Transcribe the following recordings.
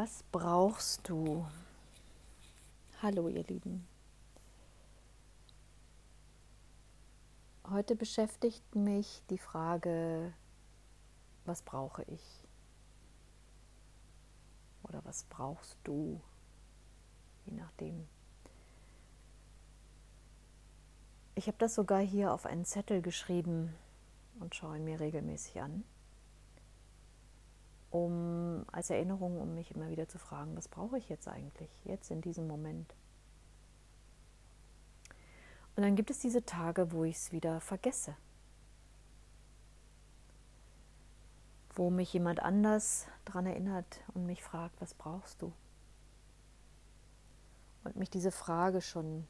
Was brauchst du? Hallo ihr Lieben. Heute beschäftigt mich die Frage, was brauche ich? Oder was brauchst du? Je nachdem. Ich habe das sogar hier auf einen Zettel geschrieben und schaue ihn mir regelmäßig an, um als Erinnerung, um mich immer wieder zu fragen, was brauche ich jetzt eigentlich, jetzt in diesem Moment. Und dann gibt es diese Tage, wo ich es wieder vergesse, wo mich jemand anders daran erinnert und mich fragt, was brauchst du? Und mich diese Frage schon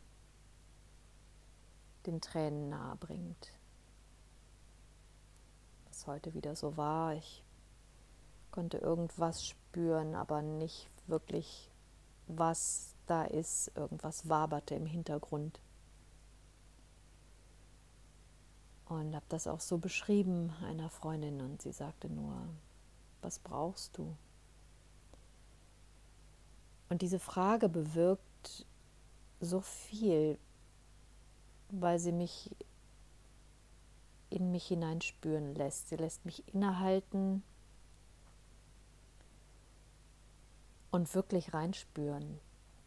den Tränen nahe bringt. Was heute wieder so war, ich konnte irgendwas spüren, aber nicht wirklich, was da ist. Irgendwas waberte im Hintergrund. Und habe das auch so beschrieben einer Freundin und sie sagte nur, was brauchst du? Und diese Frage bewirkt so viel, weil sie mich in mich hineinspüren lässt. Sie lässt mich innehalten und wirklich reinspüren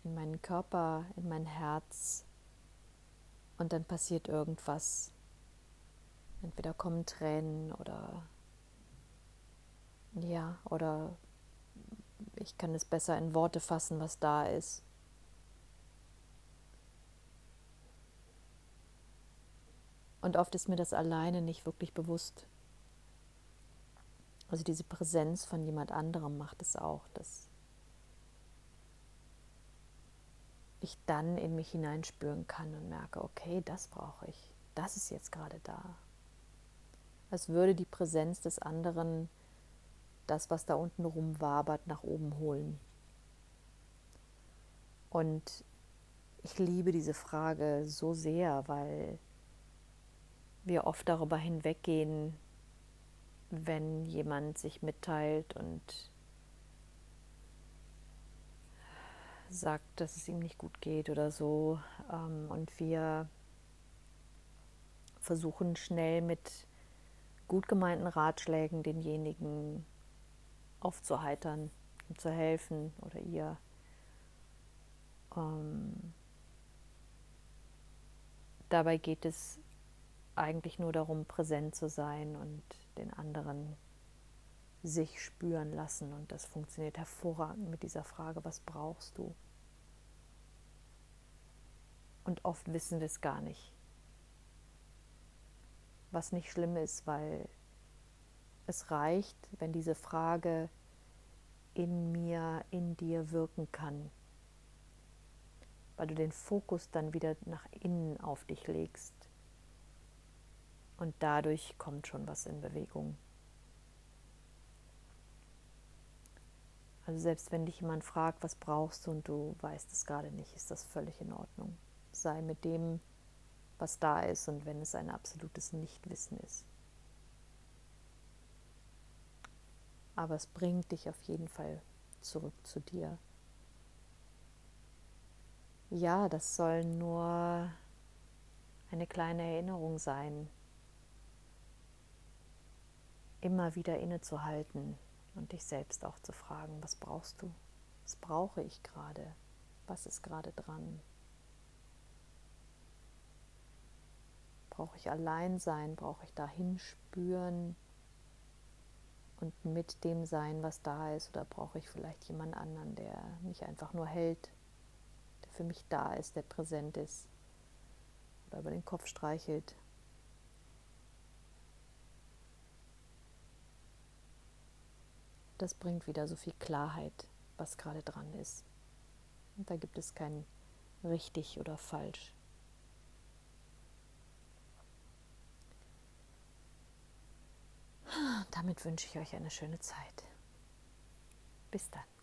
in meinen Körper, in mein Herz. Und dann passiert irgendwas. Entweder kommen Tränen oder ja, oder ich kann es besser in Worte fassen, was da ist. Und oft ist mir das alleine nicht wirklich bewusst. Also diese Präsenz von jemand anderem macht es auch, dass ich dann in mich hineinspüren kann und merke, okay, das brauche ich, das ist jetzt gerade da. Als würde die Präsenz des anderen das, was da unten rumwabert, nach oben holen. Und ich liebe diese Frage so sehr, weil wir oft darüber hinweggehen, wenn jemand sich mitteilt und sagt, dass es ihm nicht gut geht oder so. Ähm, und wir versuchen schnell mit gut gemeinten Ratschlägen denjenigen aufzuheitern, ihm zu helfen oder ihr. Ähm, dabei geht es eigentlich nur darum, präsent zu sein und den anderen sich spüren lassen. Und das funktioniert hervorragend mit dieser Frage, was brauchst du? Und oft wissen wir es gar nicht. Was nicht schlimm ist, weil es reicht, wenn diese Frage in mir, in dir wirken kann, weil du den Fokus dann wieder nach innen auf dich legst und dadurch kommt schon was in Bewegung. Also selbst wenn dich jemand fragt, was brauchst du und du weißt es gerade nicht, ist das völlig in Ordnung. Sei mit dem, was da ist und wenn es ein absolutes Nichtwissen ist. Aber es bringt dich auf jeden Fall zurück zu dir. Ja, das soll nur eine kleine Erinnerung sein, immer wieder innezuhalten und dich selbst auch zu fragen, was brauchst du? Was brauche ich gerade? Was ist gerade dran? Brauche ich allein sein? Brauche ich dahin spüren und mit dem sein, was da ist? Oder brauche ich vielleicht jemand anderen, der mich einfach nur hält, der für mich da ist, der präsent ist oder über den Kopf streichelt? Das bringt wieder so viel Klarheit, was gerade dran ist. Und da gibt es kein richtig oder falsch. Damit wünsche ich euch eine schöne Zeit. Bis dann.